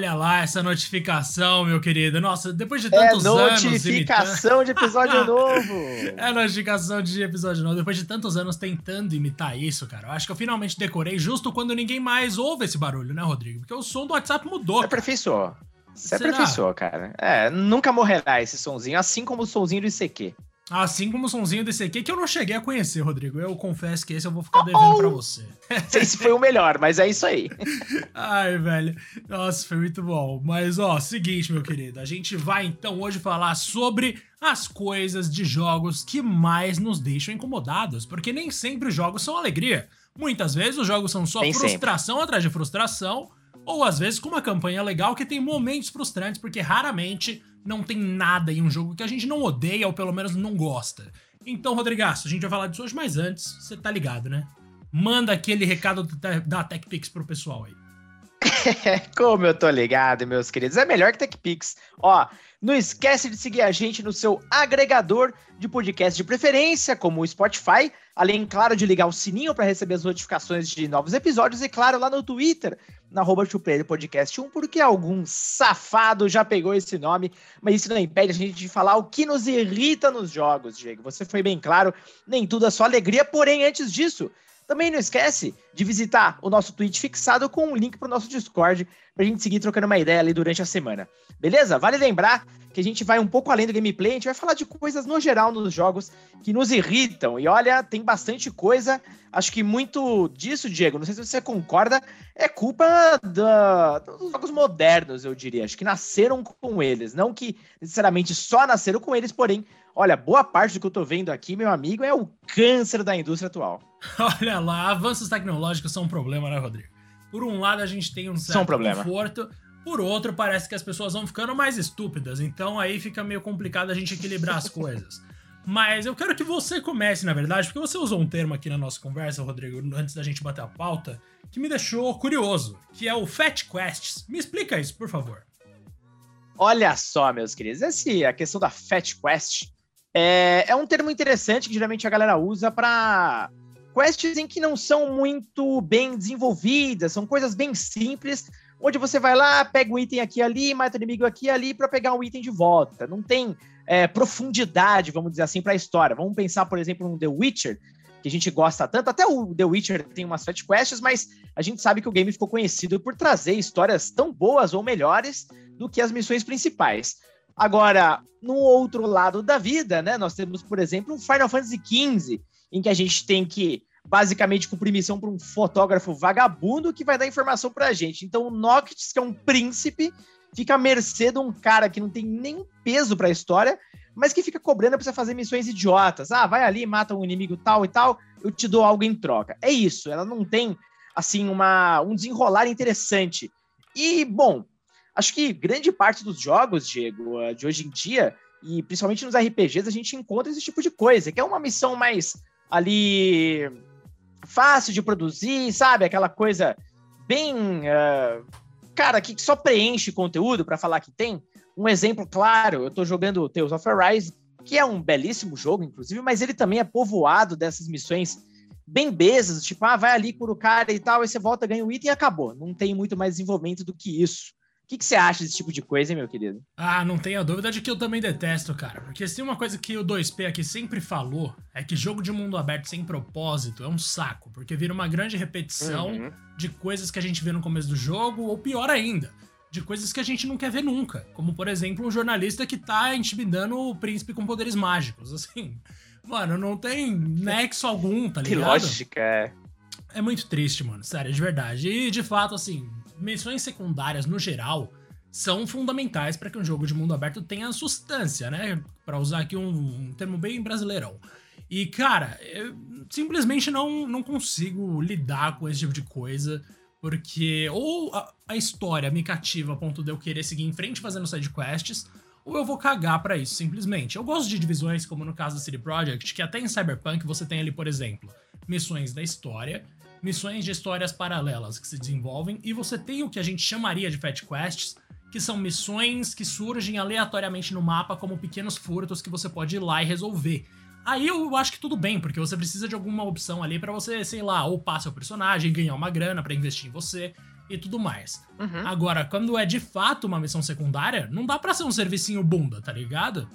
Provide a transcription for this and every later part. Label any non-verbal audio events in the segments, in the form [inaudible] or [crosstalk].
Olha lá essa notificação, meu querido. Nossa, depois de é tantos é anos. Notificação de episódio [laughs] novo. É notificação de episódio novo. Depois de tantos anos tentando imitar isso, cara. Eu acho que eu finalmente decorei justo quando ninguém mais ouve esse barulho, né, Rodrigo? Porque o som do WhatsApp mudou. É aperfeiçoou. Você aperfeiçoou, cara. É, nunca morrerá esse sonzinho, assim como o sonzinho do ICQ. Assim como o sonzinho desse aqui, que eu não cheguei a conhecer, Rodrigo. Eu confesso que esse eu vou ficar devendo oh, pra você. Não sei se foi o melhor, mas é isso aí. [laughs] Ai, velho. Nossa, foi muito bom. Mas, ó, seguinte, meu querido. A gente vai então hoje falar sobre as coisas de jogos que mais nos deixam incomodados. Porque nem sempre os jogos são alegria. Muitas vezes os jogos são só nem frustração sempre. atrás de frustração. Ou às vezes com uma campanha legal que tem momentos frustrantes, porque raramente não tem nada em um jogo que a gente não odeia ou pelo menos não gosta. Então, Rodrigaço, a gente vai falar disso hoje, mas antes, você tá ligado, né? Manda aquele recado da TechPix pro pessoal aí. [laughs] Como eu tô ligado, meus queridos. É melhor que TechPix. Ó, não esquece de seguir a gente no seu agregador de podcast de preferência, como o Spotify, além, claro, de ligar o sininho para receber as notificações de novos episódios, e claro, lá no Twitter, na arroba Podcast 1, porque algum safado já pegou esse nome, mas isso não impede a gente de falar o que nos irrita nos jogos, Diego. Você foi bem claro, nem tudo é só alegria, porém, antes disso, também não esquece de visitar o nosso tweet fixado com um link para o nosso Discord para a gente seguir trocando uma ideia ali durante a semana. Beleza? Vale lembrar que a gente vai um pouco além do gameplay, a gente vai falar de coisas no geral nos jogos que nos irritam. E olha, tem bastante coisa. Acho que muito disso, Diego, não sei se você concorda, é culpa da, dos jogos modernos, eu diria. Acho que nasceram com eles. Não que necessariamente só nasceram com eles, porém Olha, boa parte do que eu tô vendo aqui, meu amigo, é o câncer da indústria atual. [laughs] Olha lá, avanços tecnológicos são um problema, né, Rodrigo? Por um lado, a gente tem um certo problema. conforto, por outro, parece que as pessoas vão ficando mais estúpidas, então aí fica meio complicado a gente equilibrar as [laughs] coisas. Mas eu quero que você comece, na verdade, porque você usou um termo aqui na nossa conversa, Rodrigo, antes da gente bater a pauta, que me deixou curioso, que é o Fat Quests. Me explica isso, por favor. Olha só, meus queridos, esse, a questão da Fat Quest é, é um termo interessante que geralmente a galera usa para quests em que não são muito bem desenvolvidas, são coisas bem simples, onde você vai lá, pega um item aqui ali, mata o inimigo aqui ali para pegar um item de volta. Não tem é, profundidade, vamos dizer assim, para a história. Vamos pensar, por exemplo, no The Witcher, que a gente gosta tanto. Até o The Witcher tem umas side quests, mas a gente sabe que o game ficou conhecido por trazer histórias tão boas ou melhores do que as missões principais. Agora, no outro lado da vida, né, nós temos, por exemplo, um Final Fantasy XV, em que a gente tem que basicamente cumprir missão para um fotógrafo vagabundo que vai dar informação para a gente. Então, o Noctis, que é um príncipe, fica à mercê de um cara que não tem nem peso para a história, mas que fica cobrando para você fazer missões idiotas. Ah, vai ali, mata um inimigo tal e tal, eu te dou algo em troca. É isso, ela não tem assim uma um desenrolar interessante. E bom, acho que grande parte dos jogos, Diego, eh, de hoje em dia, e principalmente nos RPGs, a gente encontra esse tipo de coisa, que é uma missão mais ali fácil de produzir, sabe? Aquela coisa bem. Uh, cara, que só preenche conteúdo para falar que tem. Um exemplo claro, eu tô jogando Tales of Arise, que é um belíssimo jogo, inclusive, mas ele também é povoado dessas missões bem besas, tipo, ah, vai ali por o cara e tal, aí você volta, ganha o item e acabou. Não tem muito mais desenvolvimento do que isso que, que você acha desse tipo de coisa, hein, meu querido? Ah, não tenha dúvida de que eu também detesto, cara. Porque se tem uma coisa que o 2P aqui sempre falou, é que jogo de mundo aberto sem propósito é um saco. Porque vira uma grande repetição uhum. de coisas que a gente vê no começo do jogo, ou pior ainda, de coisas que a gente não quer ver nunca. Como, por exemplo, um jornalista que tá intimidando o príncipe com poderes mágicos. [laughs] Assim, mano, não tem nexo algum, tá ligado? Que lógica, é. É muito triste, mano. Sério, de verdade. E, de fato, assim, missões secundárias no geral são fundamentais para que um jogo de mundo aberto tenha substância, né? Para usar aqui um, um, termo bem brasileirão. E, cara, eu simplesmente não, não consigo lidar com esse tipo de coisa, porque ou a, a história me cativa a ponto de eu querer seguir em frente fazendo side quests, ou eu vou cagar para isso, simplesmente. Eu gosto de divisões, como no caso da City Project, que até em Cyberpunk você tem ali, por exemplo, missões da história, missões de histórias paralelas que se desenvolvem, e você tem o que a gente chamaria de Fat Quests, que são missões que surgem aleatoriamente no mapa como pequenos furtos que você pode ir lá e resolver. Aí eu acho que tudo bem, porque você precisa de alguma opção ali para você, sei lá, ou passar o personagem, ganhar uma grana para investir em você. e tudo mais. Uhum. Agora, quando é de fato uma missão secundária, não dá pra ser um servicinho bunda, tá ligado?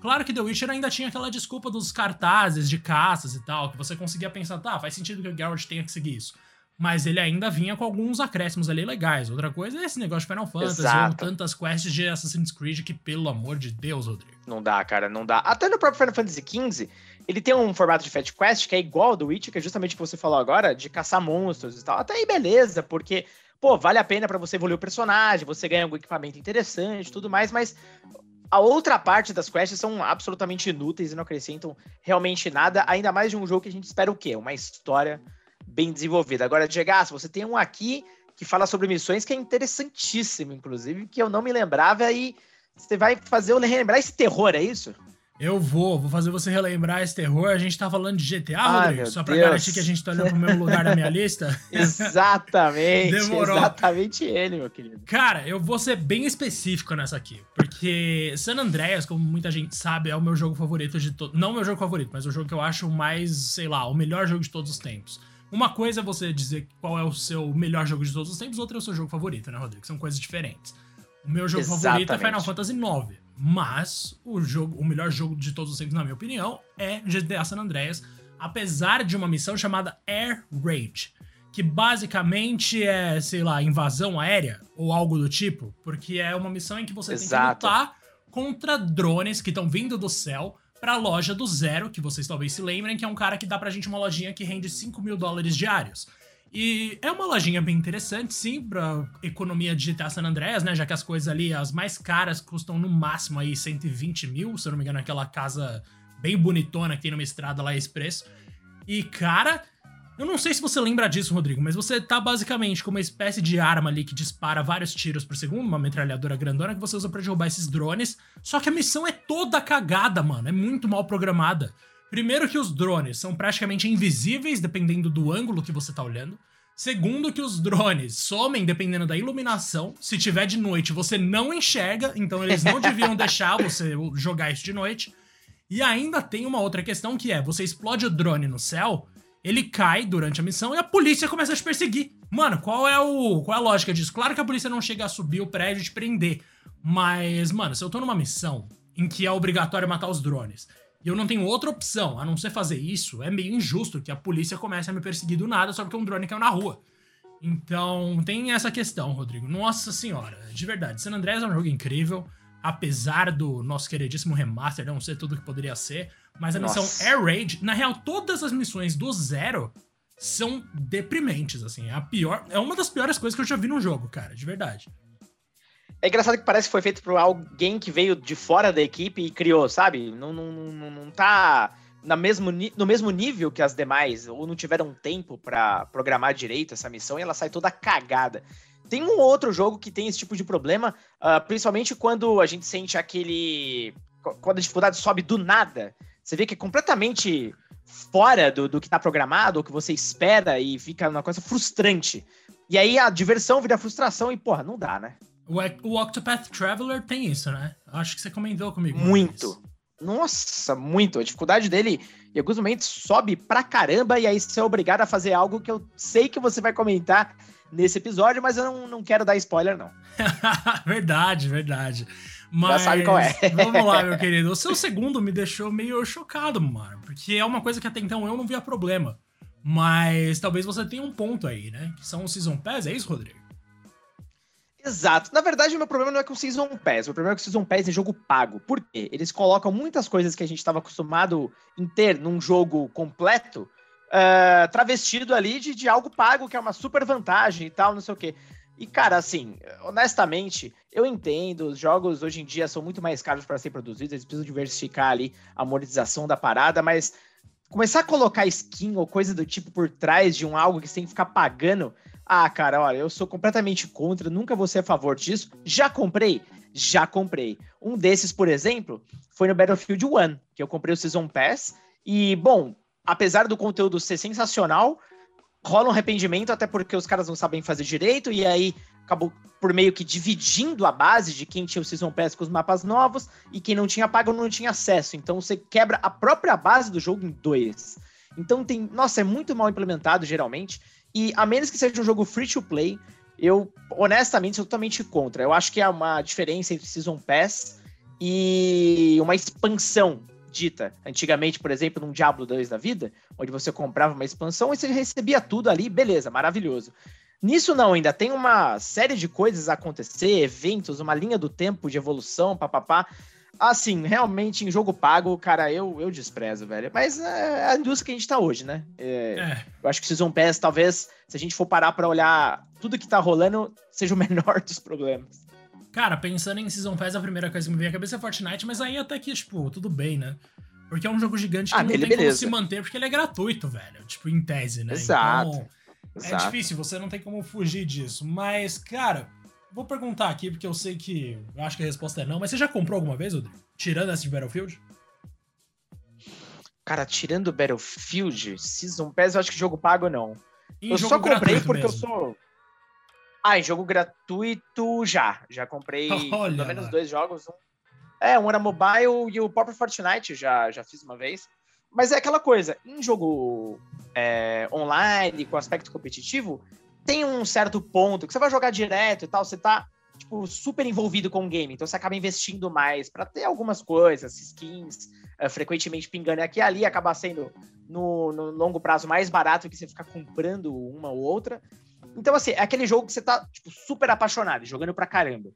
Claro que The Witcher ainda tinha aquela desculpa dos cartazes de caças e tal, que você conseguia pensar, tá, faz sentido que o Geralt tenha que seguir isso. Mas ele ainda vinha com alguns acréscimos ali legais. Outra coisa é esse negócio de Final Fantasy Exato. ou tantas quests de Assassin's Creed que, pelo amor de Deus, Rodrigo. Não dá, cara, não dá. Até no próprio Final Fantasy XV, ele tem um formato de Fat Quest que é igual ao do Witcher, que é justamente o que você falou agora, de caçar monstros e tal. Até aí, beleza, porque, pô, vale a pena para você evoluir o personagem, você ganha algum equipamento interessante tudo mais, mas a outra parte das quests são absolutamente inúteis e não acrescentam realmente nada, ainda mais de um jogo que a gente espera o quê? Uma história bem desenvolvida. Agora, Diego, você tem um aqui que fala sobre missões que é interessantíssimo, inclusive, que eu não me lembrava e você vai fazer eu relembrar esse terror, é isso? Eu vou, vou fazer você relembrar esse terror. A gente tá falando de GTA, ah, Rodrigo? Só pra Deus. garantir que a gente tá olhando pro mesmo lugar da minha lista. [laughs] exatamente. Demorou. Exatamente ele, meu querido. Cara, eu vou ser bem específico nessa aqui. Porque San Andreas, como muita gente sabe, é o meu jogo favorito de todos. Não meu jogo favorito, mas o jogo que eu acho mais, sei lá, o melhor jogo de todos os tempos. Uma coisa é você dizer qual é o seu melhor jogo de todos os tempos, outra é o seu jogo favorito, né, Rodrigo? São coisas diferentes. O meu jogo Exatamente. favorito é Final Fantasy IX. Mas o jogo, o melhor jogo de todos os tempos, na minha opinião, é GTA San Andreas, apesar de uma missão chamada Air Raid, que basicamente é, sei lá, invasão aérea ou algo do tipo, porque é uma missão em que você Exato. tem que lutar contra drones que estão vindo do céu pra loja do Zero, que vocês talvez se lembrem, que é um cara que dá pra gente uma lojinha que rende 5 mil dólares diários. E é uma lojinha bem interessante, sim, pra economia de GTA San Andreas, né? Já que as coisas ali, as mais caras, custam no máximo aí 120 mil, se eu não me engano, aquela casa bem bonitona que tem numa estrada lá express. E, cara, eu não sei se você lembra disso, Rodrigo, mas você tá basicamente com uma espécie de arma ali que dispara vários tiros por segundo, uma metralhadora grandona que você usa para derrubar esses drones. Só que a missão é toda cagada, mano. É muito mal programada. Primeiro que os drones são praticamente invisíveis dependendo do ângulo que você tá olhando. Segundo que os drones somem dependendo da iluminação. Se tiver de noite, você não enxerga, então eles não deviam [laughs] deixar você jogar isso de noite. E ainda tem uma outra questão que é, você explode o drone no céu, ele cai durante a missão e a polícia começa a te perseguir. Mano, qual é o qual é a lógica disso? Claro que a polícia não chega a subir o prédio e te prender, mas mano, se eu tô numa missão em que é obrigatório matar os drones e eu não tenho outra opção a não ser fazer isso, é meio injusto que a polícia comece a me perseguir do nada só porque um drone caiu na rua. Então, tem essa questão, Rodrigo. Nossa senhora, de verdade, San Andreas é um jogo incrível, apesar do nosso queridíssimo remaster não ser tudo que poderia ser, mas a Nossa. missão Air Raid, na real, todas as missões do zero são deprimentes, assim. É a pior, é uma das piores coisas que eu já vi num jogo, cara, de verdade. É engraçado que parece que foi feito por alguém que veio de fora da equipe e criou, sabe? Não, não, não, não tá na mesmo, no mesmo nível que as demais, ou não tiveram tempo para programar direito essa missão e ela sai toda cagada. Tem um outro jogo que tem esse tipo de problema, uh, principalmente quando a gente sente aquele. Quando a dificuldade sobe do nada. Você vê que é completamente fora do, do que tá programado, ou que você espera, e fica uma coisa frustrante. E aí a diversão vira frustração e, porra, não dá, né? O, Octopath Traveler tem isso, né? Acho que você comentou comigo. Muito. Nossa, muito. A dificuldade dele, em alguns momentos, sobe pra caramba, e aí você é obrigado a fazer algo que eu sei que você vai comentar nesse episódio, mas eu não, não quero dar spoiler, não. [laughs] verdade, verdade. Mas, Já sabe qual é. [laughs] vamos lá, meu querido. O seu segundo me deixou meio chocado, mano. Porque é uma coisa que até então eu não via problema. Mas talvez você tenha um ponto aí, né? Que são os Season Pass, é isso, Rodrigo? Exato. Na verdade, o meu problema não é com o Season Pass. O problema é que o Season Pass é jogo pago. Por quê? Eles colocam muitas coisas que a gente estava acostumado em ter num jogo completo, uh, travestido ali de, de algo pago, que é uma super vantagem e tal, não sei o quê. E, cara, assim, honestamente, eu entendo, os jogos hoje em dia são muito mais caros para ser produzidos, eles precisam diversificar ali a monetização da parada, mas começar a colocar skin ou coisa do tipo por trás de um algo que você tem que ficar pagando ah, cara, olha, eu sou completamente contra, nunca vou ser a favor disso. Já comprei? Já comprei. Um desses, por exemplo, foi no Battlefield 1, que eu comprei o Season Pass. E, bom, apesar do conteúdo ser sensacional, rola um arrependimento, até porque os caras não sabem fazer direito, e aí acabou por meio que dividindo a base de quem tinha o Season Pass com os mapas novos, e quem não tinha pago não tinha acesso. Então você quebra a própria base do jogo em dois. Então tem. Nossa, é muito mal implementado, geralmente. E a menos que seja um jogo free to play, eu, honestamente, sou totalmente contra. Eu acho que há uma diferença entre Season Pass e uma expansão dita. Antigamente, por exemplo, num Diablo 2 da vida, onde você comprava uma expansão e você recebia tudo ali, beleza, maravilhoso. Nisso não, ainda tem uma série de coisas a acontecer, eventos, uma linha do tempo de evolução, papapá. Assim, realmente, em jogo pago, cara, eu, eu desprezo, velho. Mas é a indústria que a gente tá hoje, né? É, é. Eu acho que Season Pass, talvez, se a gente for parar pra olhar tudo que tá rolando, [laughs] seja o menor dos problemas. Cara, pensando em Season Pass, a primeira coisa que me vem à cabeça é Fortnite, mas aí até que, tipo, tudo bem, né? Porque é um jogo gigante que ah, não tem beleza. como se manter, porque ele é gratuito, velho. Tipo, em tese, né? Exato. Então, é Exato. difícil, você não tem como fugir disso. Mas, cara, Vou perguntar aqui, porque eu sei que. Eu acho que a resposta é não, mas você já comprou alguma vez, Rodrigo? Tirando essa de Battlefield? Cara, tirando Battlefield, Season Pass, eu acho que jogo pago não. Eu só comprei porque mesmo. eu sou. Ah, em jogo gratuito já. Já comprei [laughs] Olha pelo menos dois jogos. Um... É, um era mobile e o próprio Fortnite já, já fiz uma vez. Mas é aquela coisa, em jogo é, online, com aspecto competitivo, tem um certo ponto que você vai jogar direto e tal, você tá tipo, super envolvido com o game, então você acaba investindo mais para ter algumas coisas, skins, uh, frequentemente pingando aqui e ali, acaba sendo no, no, longo prazo mais barato que você ficar comprando uma ou outra. Então, assim, é aquele jogo que você tá, tipo, super apaixonado, jogando pra caramba.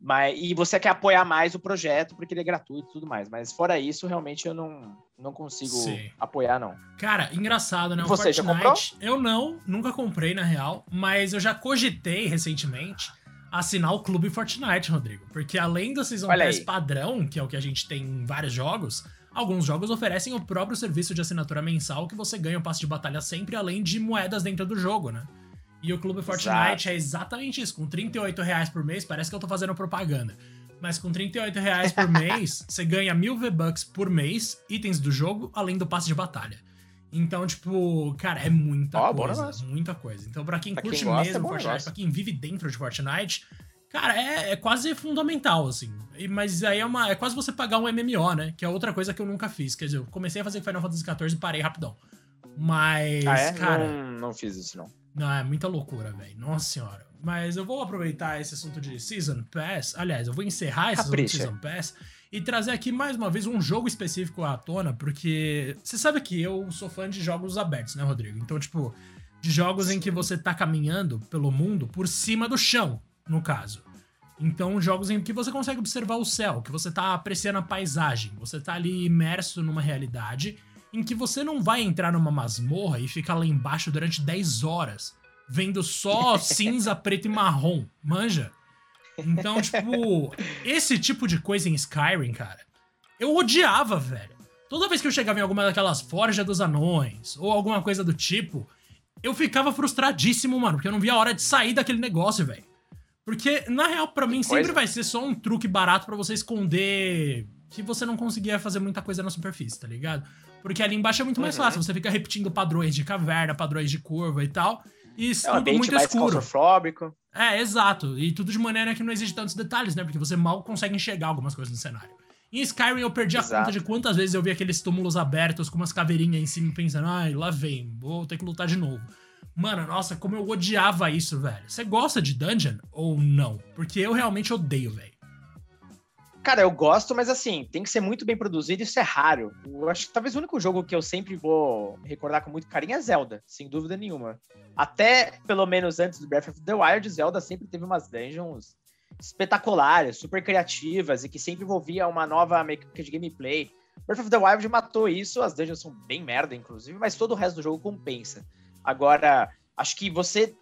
Mas, e você quer apoiar mais o projeto porque ele é gratuito e tudo mais. Mas fora isso, realmente eu não, não consigo Sim. apoiar, não. Cara, engraçado, né? O você Fortnite, já comprou? Eu não, nunca comprei, na real. Mas eu já cogitei recentemente assinar o Clube Fortnite, Rodrigo. Porque além do Season Pass padrão, que é o que a gente tem em vários jogos, alguns jogos oferecem o próprio serviço de assinatura mensal que você ganha o passe de batalha sempre, além de moedas dentro do jogo, né? E o Clube Fortnite Exato. é exatamente isso. Com 38 reais por mês, parece que eu tô fazendo propaganda. Mas com 38 reais por [laughs] mês, você ganha mil V-Bucks por mês, itens do jogo, além do passe de batalha. Então, tipo, cara, é muita oh, coisa. Muita coisa. Então, pra quem pra curte quem gosta, mesmo é Fortnite, negócio. pra quem vive dentro de Fortnite, cara, é, é quase fundamental, assim. E, mas aí é, uma, é quase você pagar um MMO, né? Que é outra coisa que eu nunca fiz. Quer dizer, eu comecei a fazer Final Fantasy XIV e parei rapidão. Mas, ah, é? cara. Não, não fiz isso, não. Não, é muita loucura, velho. Nossa senhora. Mas eu vou aproveitar esse assunto de Season Pass. Aliás, eu vou encerrar esse assunto de Season Pass e trazer aqui mais uma vez um jogo específico à tona, porque você sabe que eu sou fã de jogos abertos, né, Rodrigo? Então, tipo, de jogos em que você tá caminhando pelo mundo por cima do chão, no caso. Então, jogos em que você consegue observar o céu, que você tá apreciando a paisagem, você tá ali imerso numa realidade em que você não vai entrar numa masmorra e ficar lá embaixo durante 10 horas, vendo só [laughs] cinza, preto e marrom, manja? Então, tipo, esse tipo de coisa em Skyrim, cara, eu odiava, velho. Toda vez que eu chegava em alguma daquelas forjas dos anões, ou alguma coisa do tipo, eu ficava frustradíssimo, mano, porque eu não via a hora de sair daquele negócio, velho. Porque, na real, para mim, sempre vai ser só um truque barato para você esconder que você não conseguia fazer muita coisa na superfície, tá ligado? Porque ali embaixo é muito mais uhum. fácil. Você fica repetindo padrões de caverna, padrões de curva e tal. E isso é tudo muito mais escuro. É, exato. E tudo de maneira que não exige tantos detalhes, né? Porque você mal consegue enxergar algumas coisas no cenário. Em Skyrim eu perdi Exato. a conta de quantas vezes eu vi aqueles túmulos abertos com umas caveirinhas em cima pensando, ai, lá vem, vou ter que lutar de novo. Mano, nossa, como eu odiava isso, velho. Você gosta de dungeon ou não? Porque eu realmente odeio, velho. Cara, eu gosto, mas assim, tem que ser muito bem produzido, isso é raro. Eu acho que talvez o único jogo que eu sempre vou recordar com muito carinho é Zelda, sem dúvida nenhuma. Até, pelo menos antes do Breath of the Wild, Zelda sempre teve umas dungeons espetaculares, super criativas e que sempre envolvia uma nova mecânica de gameplay. Breath of the Wild matou isso, as dungeons são bem merda, inclusive, mas todo o resto do jogo compensa. Agora, acho que você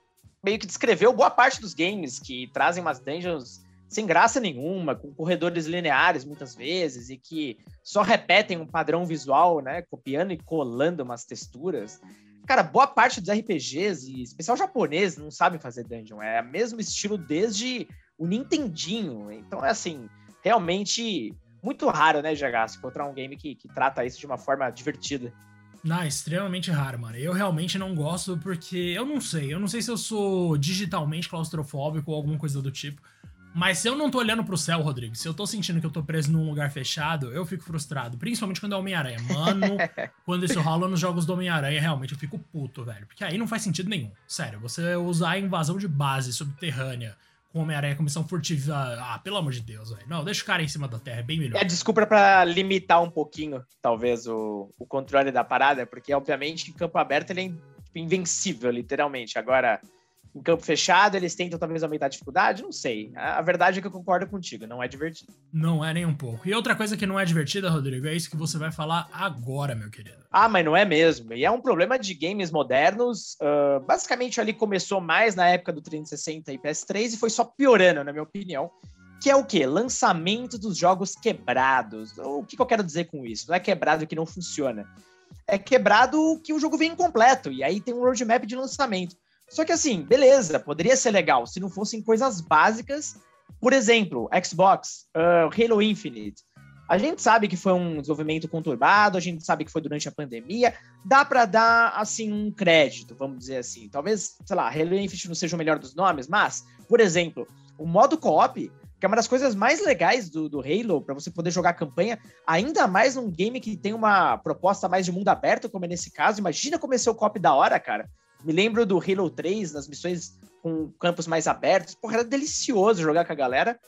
meio que descreveu boa parte dos games que trazem umas dungeons sem graça nenhuma, com corredores lineares muitas vezes e que só repetem um padrão visual, né, copiando e colando umas texturas. Cara, boa parte dos RPGs, e especial japonês, não sabem fazer dungeon. É o mesmo estilo desde o Nintendinho. Então é assim, realmente muito raro, né, GH, encontrar um game que, que trata isso de uma forma divertida. Não, extremamente raro, mano. Eu realmente não gosto porque eu não sei. Eu não sei se eu sou digitalmente claustrofóbico ou alguma coisa do tipo. Mas se eu não tô olhando pro céu, Rodrigo, se eu tô sentindo que eu tô preso num lugar fechado, eu fico frustrado. Principalmente quando é Homem-Aranha. Mano, [laughs] quando isso rola nos jogos do Homem-Aranha, realmente eu fico puto, velho. Porque aí não faz sentido nenhum. Sério, você usar a invasão de base subterrânea com Homem-Aranha com missão furtiva. Ah, pelo amor de Deus, velho. Não, deixa o cara em cima da terra, é bem melhor. É desculpa para limitar um pouquinho, talvez, o, o controle da parada, porque, obviamente, em campo aberto ele é invencível, literalmente. Agora, em campo fechado, eles tentam talvez aumentar a dificuldade? Não sei. A, verdade é que eu concordo contigo, não é divertido. Não é nem um pouco. E outra coisa que não é divertida, Rodrigo, é isso que você vai falar agora, meu querido. Ah, mas não é mesmo. E é um problema de games modernos. Uh, basicamente, ali começou mais na época do 360 e PS3 e foi só piorando, na minha opinião. Que é o quê? Lançamento dos jogos quebrados. O que, que eu quero dizer com isso? Não é quebrado que não funciona. É quebrado que o jogo vem incompleto. E aí tem um roadmap de lançamento. Só que assim, beleza, poderia ser legal se não fossem coisas básicas. Por exemplo, Xbox, uh, Halo Infinite. A gente sabe que foi um desenvolvimento conturbado, a gente sabe que foi durante a pandemia. Dá para dar, assim, um crédito, vamos dizer assim. Talvez, sei lá, Halo Infinite não seja o melhor dos nomes, mas, por exemplo, o modo co-op, que é uma das coisas mais legais do, do Halo, para você poder jogar campanha, ainda mais num game que tem uma proposta mais de mundo aberto, como é nesse caso. Imagina como é co-op da hora, cara. Me lembro do Halo 3, nas missões com campos mais abertos. Porra, era delicioso jogar com a galera.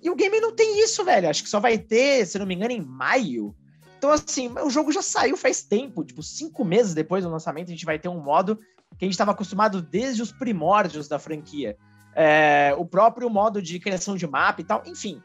E o game não tem isso, velho. Acho que só vai ter, se não me engano, em maio. Então, assim, o jogo já saiu faz tempo. Tipo, cinco meses depois do lançamento, a gente vai ter um modo que a gente estava acostumado desde os primórdios da franquia. É, o próprio modo de criação de mapa e tal. Enfim,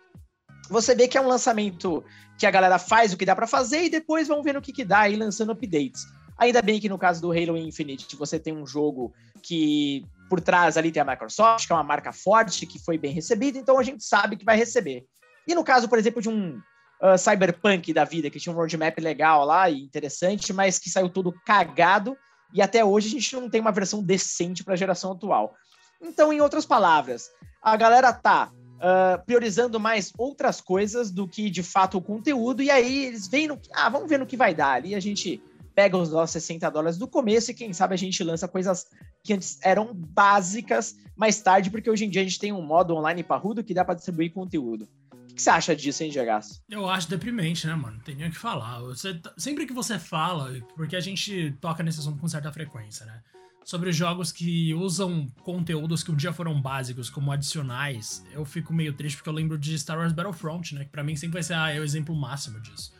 você vê que é um lançamento que a galera faz o que dá para fazer e depois vão ver o que, que dá aí lançando updates. Ainda bem que no caso do Halo Infinite você tem um jogo que por trás ali tem a Microsoft, que é uma marca forte, que foi bem recebida, então a gente sabe que vai receber. E no caso, por exemplo, de um uh, Cyberpunk da vida, que tinha um roadmap legal lá e interessante, mas que saiu todo cagado, e até hoje a gente não tem uma versão decente para a geração atual. Então, em outras palavras, a galera tá uh, priorizando mais outras coisas do que de fato o conteúdo, e aí eles veem no. Ah, vamos ver no que vai dar. Ali a gente pega os nossos 60 dólares do começo e quem sabe a gente lança coisas que antes eram básicas mais tarde, porque hoje em dia a gente tem um modo online parrudo que dá para distribuir conteúdo. O que você acha disso, hein, Gegaço? Eu acho deprimente, né, mano? Não tem nem o que falar. Você, sempre que você fala, porque a gente toca nesse assunto com certa frequência, né? Sobre jogos que usam conteúdos que um dia foram básicos como adicionais, eu fico meio triste porque eu lembro de Star Wars Battlefront, né? Que pra mim sempre vai ser ah, é o exemplo máximo disso.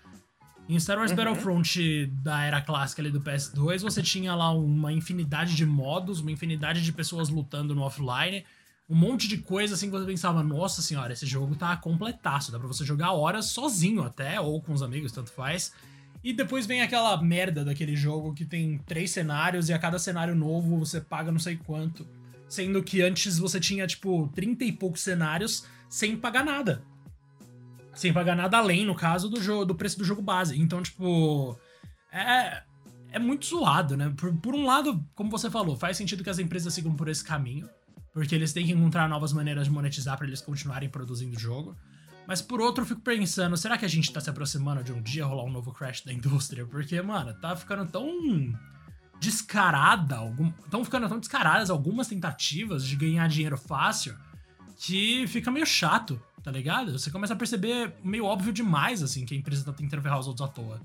Em Star Wars uhum. Battlefront da era clássica ali do PS2, você tinha lá uma infinidade de modos, uma infinidade de pessoas lutando no offline, um monte de coisa assim que você pensava, nossa senhora, esse jogo tá completaço, dá pra você jogar horas sozinho até, ou com os amigos, tanto faz. E depois vem aquela merda daquele jogo que tem três cenários e a cada cenário novo você paga não sei quanto. Sendo que antes você tinha, tipo, 30 e poucos cenários sem pagar nada sem pagar nada além, no caso, do, jogo, do preço do jogo base. Então, tipo. É, é muito zoado, né? Por, por um lado, como você falou, faz sentido que as empresas sigam por esse caminho. Porque eles têm que encontrar novas maneiras de monetizar para eles continuarem produzindo o jogo. Mas por outro, eu fico pensando, será que a gente tá se aproximando de um dia rolar um novo crash da indústria? Porque, mano, tá ficando tão descarada, estão ficando tão descaradas algumas tentativas de ganhar dinheiro fácil que fica meio chato tá ligado? Você começa a perceber meio óbvio demais, assim, que a empresa tá tentando ferrar os outros à toa.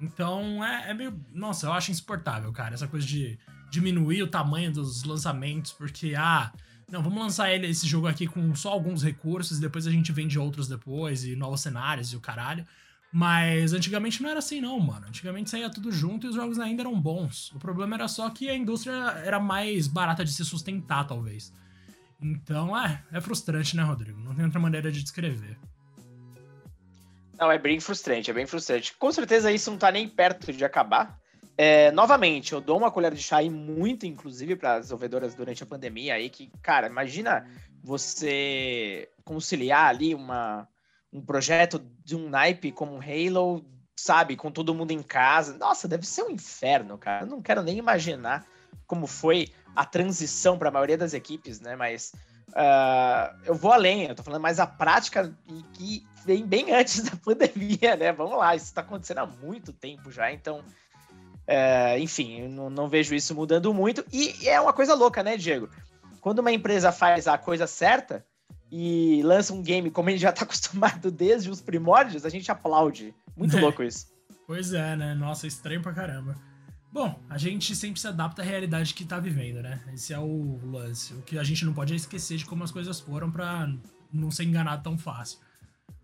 Então é, é, meio. Nossa, eu acho insuportável, cara, essa coisa de diminuir o tamanho dos lançamentos, porque, ah, não, vamos lançar ele, esse jogo aqui com só alguns recursos e depois a gente vende outros depois e novos cenários e o caralho. Mas antigamente não era assim, não, mano. Antigamente saía tudo junto e os jogos ainda eram bons. O problema era só que a indústria era mais barata de se sustentar, talvez. Então, é, é frustrante, né, Rodrigo? Não tem outra maneira de descrever. Não, é bem frustrante, é bem frustrante. Com certeza isso não tá nem perto de acabar. É, novamente, eu dou uma colher de chá aí muito, inclusive, para as desenvolvedoras durante a pandemia aí, que, cara, imagina você conciliar ali uma, um projeto de um naipe como Halo, sabe, com todo mundo em casa. Nossa, deve ser um inferno, cara. Eu não quero nem imaginar como foi a transição para a maioria das equipes, né? Mas uh, eu vou além, eu tô falando mais a prática e que vem bem [laughs] antes da pandemia, né? Vamos lá, isso está acontecendo há muito tempo já, então, uh, enfim, não, não, vejo isso mudando muito. E, é uma coisa louca, né, Diego? Quando uma empresa faz a coisa certa, e lança um game como a gente já tá [laughs] acostumado desde os primórdios, a gente aplaude. Muito é. [laughs] louco isso. Pois é, né? Nossa, estranho pra caramba. Bom, a gente sempre se adapta à realidade que tá vivendo, né? Esse é o lance. O que a gente não pode é esquecer de como as coisas foram pra não ser enganado tão fácil.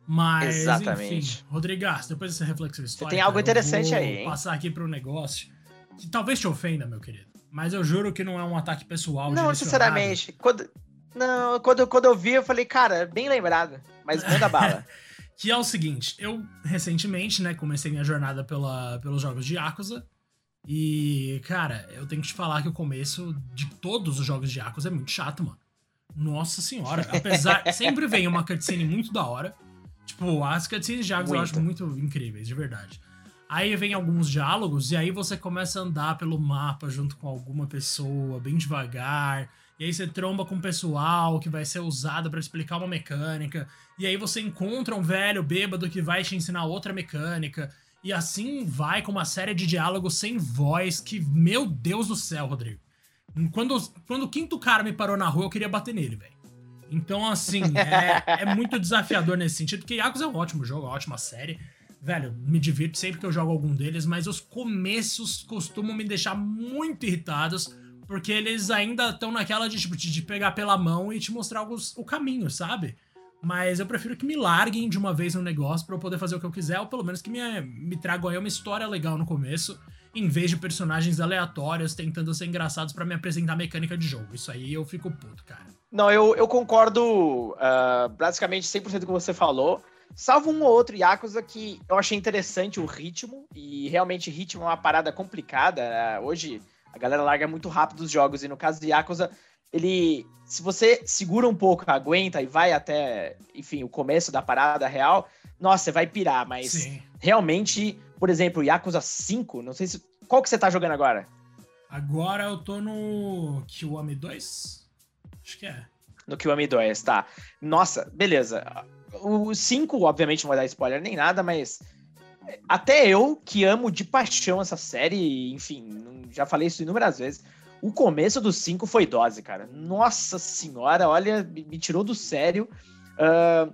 Mas, Exatamente. enfim, Rodrigas, depois dessa reflexão histórica... Você tem algo interessante aí, hein? passar aqui pro negócio que talvez te ofenda, meu querido. Mas eu juro que não é um ataque pessoal. Não, sinceramente. Quando, não, quando, quando eu vi, eu falei, cara, bem lembrado. Mas manda bala. [laughs] que é o seguinte, eu recentemente, né, comecei minha jornada pela, pelos jogos de Yakuza. E, cara, eu tenho que te falar que o começo de todos os jogos de Yakuza é muito chato, mano. Nossa senhora. Apesar. [laughs] sempre vem uma cutscene muito da hora. Tipo, as cutscenes de muito. eu acho muito incríveis, de verdade. Aí vem alguns diálogos, e aí você começa a andar pelo mapa junto com alguma pessoa, bem devagar. E aí você tromba com o pessoal que vai ser usado para explicar uma mecânica. E aí você encontra um velho bêbado que vai te ensinar outra mecânica. E assim vai com uma série de diálogos sem voz que, meu Deus do céu, Rodrigo. Quando, quando o quinto cara me parou na rua, eu queria bater nele, velho. Então, assim, [laughs] é, é, muito desafiador nesse sentido, porque Yakuza é um ótimo jogo, é uma ótima série. Velho, me divirto sempre que eu jogo algum deles, mas os começos costumam me deixar muito irritados, porque eles ainda estão naquela de, tipo, de pegar pela mão e te mostrar alguns, o caminho, sabe? Mas eu prefiro que me larguem de uma vez no negócio para eu poder fazer o que eu quiser, ou pelo menos que me, me tragam aí uma história legal no começo em vez de personagens aleatórios tentando ser engraçados para me apresentar mecânica de jogo. Isso aí eu fico puto, cara. Não, eu, eu concordo uh, basicamente 100% com o que você falou. Salvo um ou outro Yakuza que eu achei interessante o ritmo, e realmente ritmo é uma parada complicada. Uh, hoje a galera larga muito rápido os jogos, e no caso do Yakuza, ele. Se você segura um pouco, aguenta e vai até, enfim, o começo da parada real, nossa, você vai pirar, mas Sim. realmente por exemplo, Yakuza 5, não sei se. Qual que você tá jogando agora? Agora eu tô no Kiwami 2? Acho que é. No Kiwami 2, tá. Nossa, beleza. O 5, obviamente, não vai dar spoiler nem nada, mas. Até eu, que amo de paixão essa série, enfim, já falei isso inúmeras vezes. O começo do 5 foi dose, cara. Nossa senhora, olha, me tirou do sério. Uh,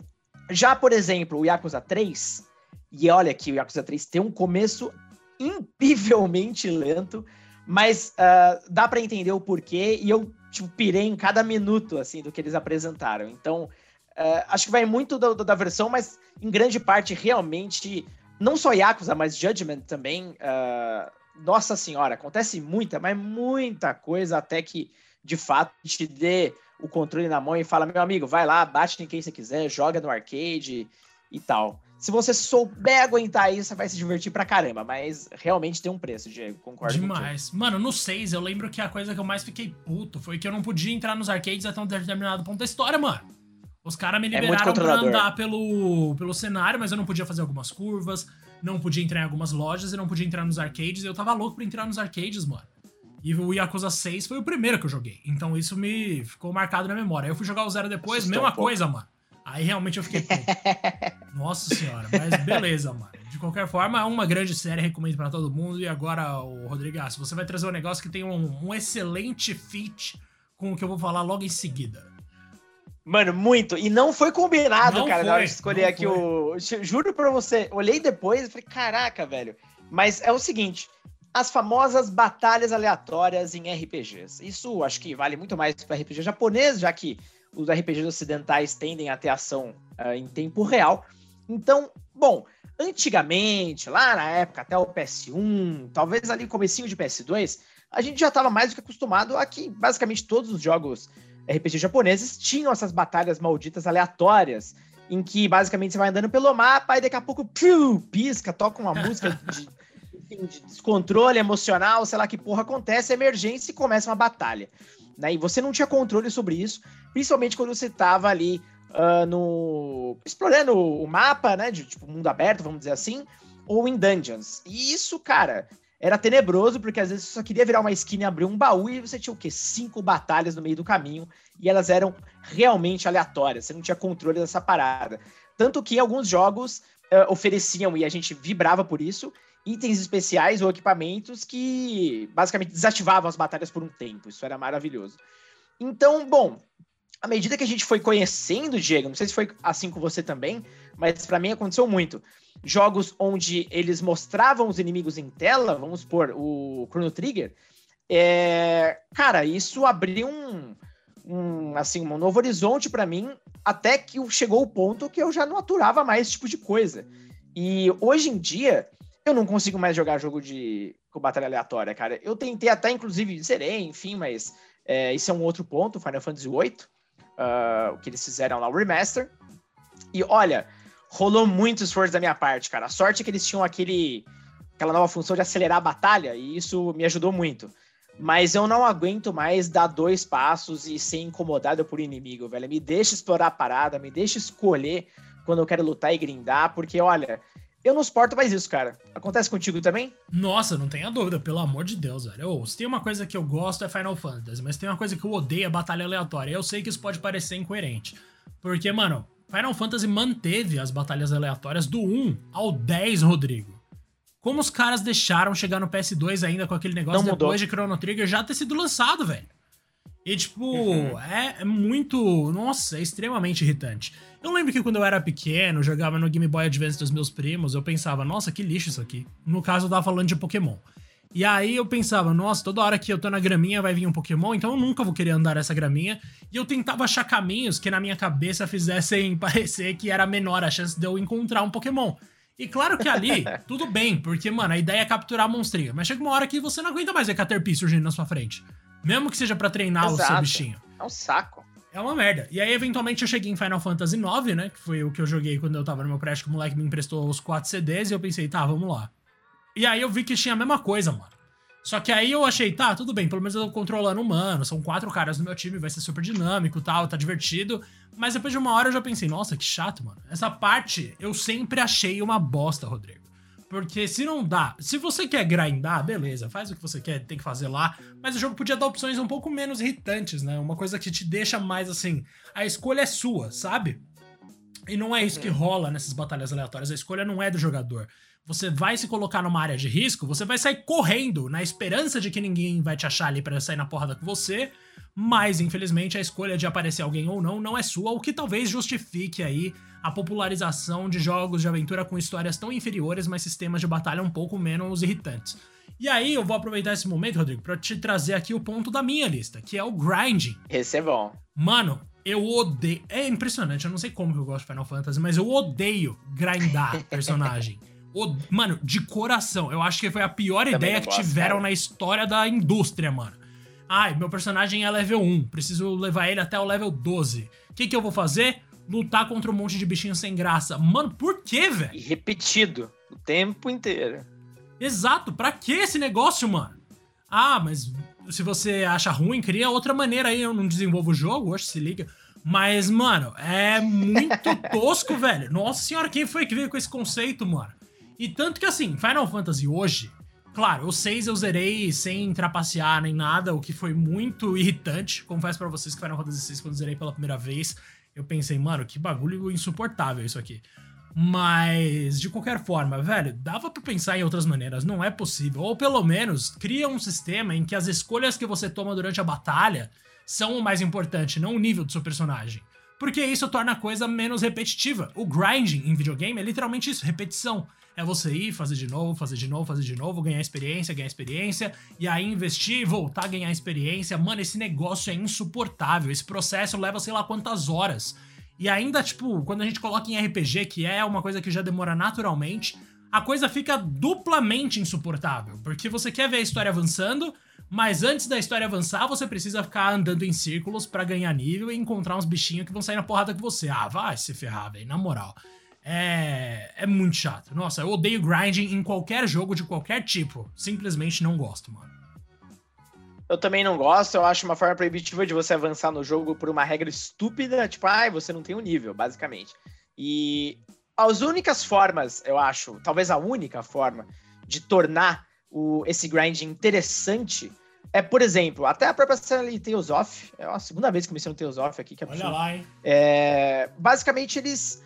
já, por exemplo, o Yakuza 3, e olha que o Yakuza 3 tem um começo impivelmente lento, mas uh, dá para entender o porquê e eu tipo, pirei em cada minuto assim do que eles apresentaram. Então, uh, acho que vai muito do, do, da versão, mas em grande parte realmente não só Yakuza, mas Judgment também. Uh, nossa senhora, acontece muita, mas muita coisa até que de fato te dê o controle na mão e fala: meu amigo, vai lá, bate em quem você quiser, joga no arcade e tal. Se você souber aguentar isso, você vai se divertir pra caramba. Mas realmente tem um preço, Diego. Concordo Demais. Contigo. Mano, no 6, eu lembro que a coisa que eu mais fiquei puto foi que eu não podia entrar nos arcades até um determinado ponto da história, mano. Os caras me é liberaram é pra andar pelo, pelo cenário, mas eu não podia fazer algumas curvas, não podia entrar em algumas lojas e não podia entrar nos arcades. E eu tava louco pra entrar nos arcades, mano. E o Yakuza 6 foi o primeiro que eu joguei. Então isso me ficou marcado na memória. Aí eu fui jogar o Zero depois, Assustou mesma um coisa, mano. Aí realmente eu fiquei. [laughs] Nossa senhora, mas beleza, mano. De qualquer forma, é uma grande série, recomendo para todo mundo. E agora, o Rodrigaço, você vai trazer um negócio que tem um, um excelente fit com o que eu vou falar logo em seguida. Mano, muito. E não foi combinado, não cara, foi, na hora de escolher aqui foi. o. Juro pra você, olhei depois e falei, caraca, velho. Mas é o seguinte: as famosas batalhas aleatórias em RPGs. Isso acho que vale muito mais para RPG japonês, já que os RPGs ocidentais tendem a ter ação uh, em tempo real. Então, bom, antigamente, lá na época, até o PS1, talvez ali comecinho de PS2, a gente já estava mais do que acostumado a que basicamente todos os jogos RPG japoneses tinham essas batalhas malditas aleatórias, em que basicamente você vai andando pelo mapa e daqui a pouco piu, pisca, toca uma música de, de descontrole emocional, sei lá que porra acontece, emergência e começa uma batalha. Né? E você não tinha controle sobre isso, principalmente quando você estava ali uh, no explorando o mapa, né, de tipo mundo aberto, vamos dizer assim, ou em dungeons. E isso, cara, era tenebroso porque às vezes você só queria virar uma esquina e abrir um baú e você tinha o quê? Cinco batalhas no meio do caminho e elas eram realmente aleatórias. Você não tinha controle dessa parada. Tanto que alguns jogos uh, ofereciam e a gente vibrava por isso itens especiais ou equipamentos que basicamente desativavam as batalhas por um tempo. Isso era maravilhoso. Então, bom, à medida que a gente foi conhecendo Diego, não sei se foi assim com você também, mas para mim aconteceu muito. Jogos onde eles mostravam os inimigos em tela, vamos por o Chrono Trigger, é, cara, isso abriu um, um, assim, um novo horizonte para mim, até que chegou o ponto que eu já não aturava mais esse tipo de coisa. E hoje em dia, eu não consigo mais jogar jogo de com batalha aleatória, cara. Eu tentei até, inclusive, zerei, enfim, mas é, isso é um outro ponto, Final Fantasy VIII, ah, o que eles fizeram lá, o remaster. E olha, rolou muito esforço da minha parte, cara. A sorte é que eles tinham aquele, aquela nova função de acelerar a batalha, e isso me ajudou muito. Mas eu não aguento mais dar dois passos e ser incomodado por inimigo, velho. Me deixa explorar a parada, me deixa escolher quando eu quero lutar e grindar, porque, olha, eu não suporto mais isso, cara. Acontece contigo também? Nossa, não tenha dúvida, pelo amor de Deus, velho. Oh, se tem uma coisa que eu gosto é Final Fantasy, mas tem uma coisa que eu odeio é batalha aleatória. Eu sei que isso pode parecer incoerente. Porque, mano, Final Fantasy manteve as batalhas aleatórias do 1 ao 10, Rodrigo. Como os caras deixaram chegar no PS2 ainda com aquele negócio depois de Chrono Trigger já ter sido lançado, velho. E, tipo, uhum. é, é, muito. Nossa, é extremamente irritante. Eu lembro que quando eu era pequeno, jogava no Game Boy Advance dos meus primos, eu pensava, nossa, que lixo isso aqui. No caso, eu tava falando de Pokémon. E aí eu pensava, nossa, toda hora que eu tô na graminha vai vir um Pokémon, então eu nunca vou querer andar nessa graminha. E eu tentava achar caminhos que na minha cabeça fizessem [laughs] parecer que era menor a chance de eu encontrar um Pokémon. E claro que ali, [laughs] tudo bem, porque, mano, a ideia é capturar a monstrinha. Mas chega uma hora que você não aguenta mais ver Caterpie surgindo na sua frente. Mesmo que seja para treinar Exato. o seu bichinho. É um saco. É uma merda. E aí, eventualmente, eu cheguei em Final Fantasy IX, né? Que foi o que eu joguei quando eu tava no meu prédio, que o moleque me emprestou os quatro CDs, e eu pensei, tá, vamos lá. E aí eu vi que tinha a mesma coisa, mano. Só que aí eu achei, tá, tudo bem, pelo menos eu tô controlando humano, são quatro caras no meu time, vai ser super dinâmico tal, tá divertido. Mas depois de uma hora eu já pensei, nossa, que chato, mano. Essa parte eu sempre achei uma bosta, Rodrigo. Porque se não dá, se você quer grindar, beleza, faz o que você quer, tem que fazer lá, mas o jogo podia dar opções um pouco menos irritantes, né? Uma coisa que te deixa mais assim, a escolha é sua, sabe? E não é isso que rola nessas batalhas aleatórias, a escolha não é do jogador você vai se colocar numa área de risco, você vai sair correndo na esperança de que ninguém vai te achar ali para sair na porrada com você, mas infelizmente a escolha de aparecer alguém ou não não é sua, o que talvez justifique aí a popularização de jogos de aventura com histórias tão inferiores, mas sistemas de batalha um pouco menos irritantes. E aí eu vou aproveitar esse momento, Rodrigo, para te trazer aqui o ponto da minha lista, que é o grinding. Esse é bom. Mano, eu odeio. É impressionante, eu não sei como que eu gosto de Final Fantasy, mas eu odeio grindar [laughs] personagem. Mano, de coração, eu acho que foi a pior Também ideia que gosto, tiveram cara. na história da indústria, mano. Ai, meu personagem é level 1, preciso levar ele até o level 12. O que, que eu vou fazer? Lutar contra um monte de bichinho sem graça. Mano, por quê, velho? Repetido, o tempo inteiro. Exato, pra que esse negócio, mano? Ah, mas se você acha ruim, cria outra maneira aí, eu não desenvolvo o jogo, hoje se liga. Mas, mano, é muito [laughs] tosco, velho. Nossa senhora, quem foi que veio com esse conceito, mano? E tanto que assim, Final Fantasy hoje, claro, o 6 eu zerei sem trapacear nem nada, o que foi muito irritante. Confesso para vocês que Final Fantasy 6, quando zerei pela primeira vez, eu pensei, mano, que bagulho insuportável isso aqui. Mas, de qualquer forma, velho, dava para pensar em outras maneiras, não é possível. Ou pelo menos, cria um sistema em que as escolhas que você toma durante a batalha são o mais importante, não o nível do seu personagem. Porque isso torna a coisa menos repetitiva. O grinding em videogame é literalmente isso, repetição é você ir, fazer de novo, fazer de novo, fazer de novo, ganhar experiência, ganhar experiência, e aí investir, voltar a ganhar experiência. Mano, esse negócio é insuportável. Esse processo leva sei lá quantas horas. E ainda, tipo, quando a gente coloca em RPG, que é uma coisa que já demora naturalmente, a coisa fica duplamente insuportável. Porque você quer ver a história avançando, mas antes da história avançar, você precisa ficar andando em círculos para ganhar nível e encontrar uns bichinhos que vão sair na porrada com você. Ah, vai se ferrar, velho, na moral é, é muito chato. Nossa, eu odeio grinding em qualquer jogo de qualquer tipo. Simplesmente não gosto, mano. Eu também não gosto, eu acho uma forma proibitiva de você avançar no jogo por uma regra estúpida, tipo, ai, ah, você não tem um nível, basicamente. E as únicas formas, eu acho, talvez a única forma de tornar o, esse grind interessante é, por exemplo, até a própria série Tales of, é a segunda vez que menciono Tales of aqui, que é Olha lá, hein? É, basicamente, eles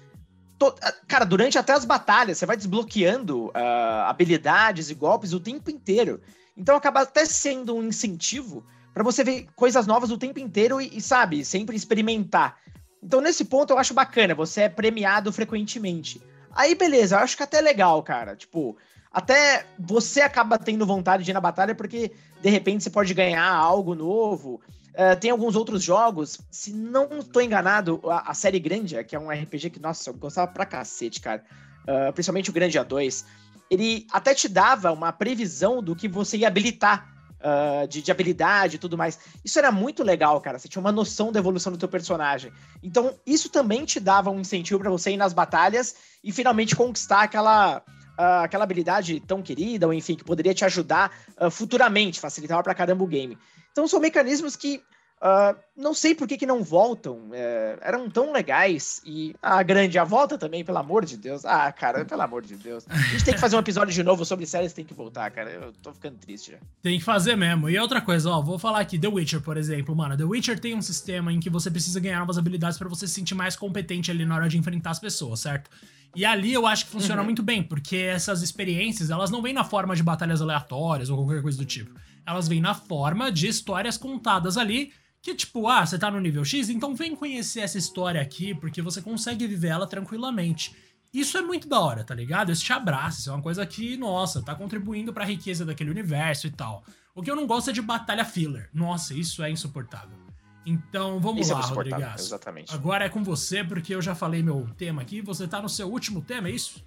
To... Ah, cara, durante até as batalhas, você vai desbloqueando uh, habilidades e golpes o tempo inteiro. Então acaba até sendo um incentivo para você ver coisas novas o tempo inteiro e, e, sabe, sempre experimentar. Então, nesse ponto, eu acho bacana, você é premiado frequentemente. Aí, beleza, eu acho que até é legal, cara. Tipo, até você acaba tendo vontade de ir na batalha porque, de repente, você pode ganhar algo novo. Uh, tem alguns outros jogos, se não estou enganado, a, a, série Grandia, que é um RPG que, nossa, eu gostava pra cacete, cara. Uh, principalmente o Grandia 2. Ele até te dava uma previsão do que você ia habilitar uh, de, de, habilidade e tudo mais. Isso era muito legal, cara. Você tinha uma noção da evolução do teu personagem. Então, isso também te dava um incentivo para você ir nas batalhas e finalmente conquistar aquela. Uh, aquela habilidade tão querida, ou enfim, que poderia te ajudar uh, futuramente, facilitava pra caramba o game. Então são mecanismos que Uh, não sei por que, que não voltam. É, eram tão legais. E a grande, a volta também, pelo amor de Deus. Ah, cara, pelo amor de Deus. A gente tem que fazer um episódio de novo sobre séries, tem que voltar, cara. Eu tô ficando triste já. Tem que fazer mesmo. E outra coisa, ó, vou falar aqui, The Witcher, por exemplo, mano. The Witcher tem um sistema em que você precisa ganhar novas habilidades para você se sentir mais competente ali na hora de enfrentar as pessoas, certo? E ali eu acho que funciona uhum. muito bem, porque essas experiências, elas não vêm na forma de batalhas aleatórias ou qualquer coisa do tipo. Elas vêm na forma de histórias contadas ali que tipo, ah, você tá no nível X, então vem conhecer essa história aqui, porque você consegue viver ela tranquilamente. Isso é muito da hora, tá ligado? Isso te abraça, isso é uma coisa que, nossa, tá contribuindo para a riqueza daquele universo e tal. O que eu não gosto é de batalha filler. Nossa, isso é insuportável. Então, vamos isso é lá, é. Exatamente. Agora é com você, porque eu já falei meu tema aqui. Você tá no seu último tema, é isso?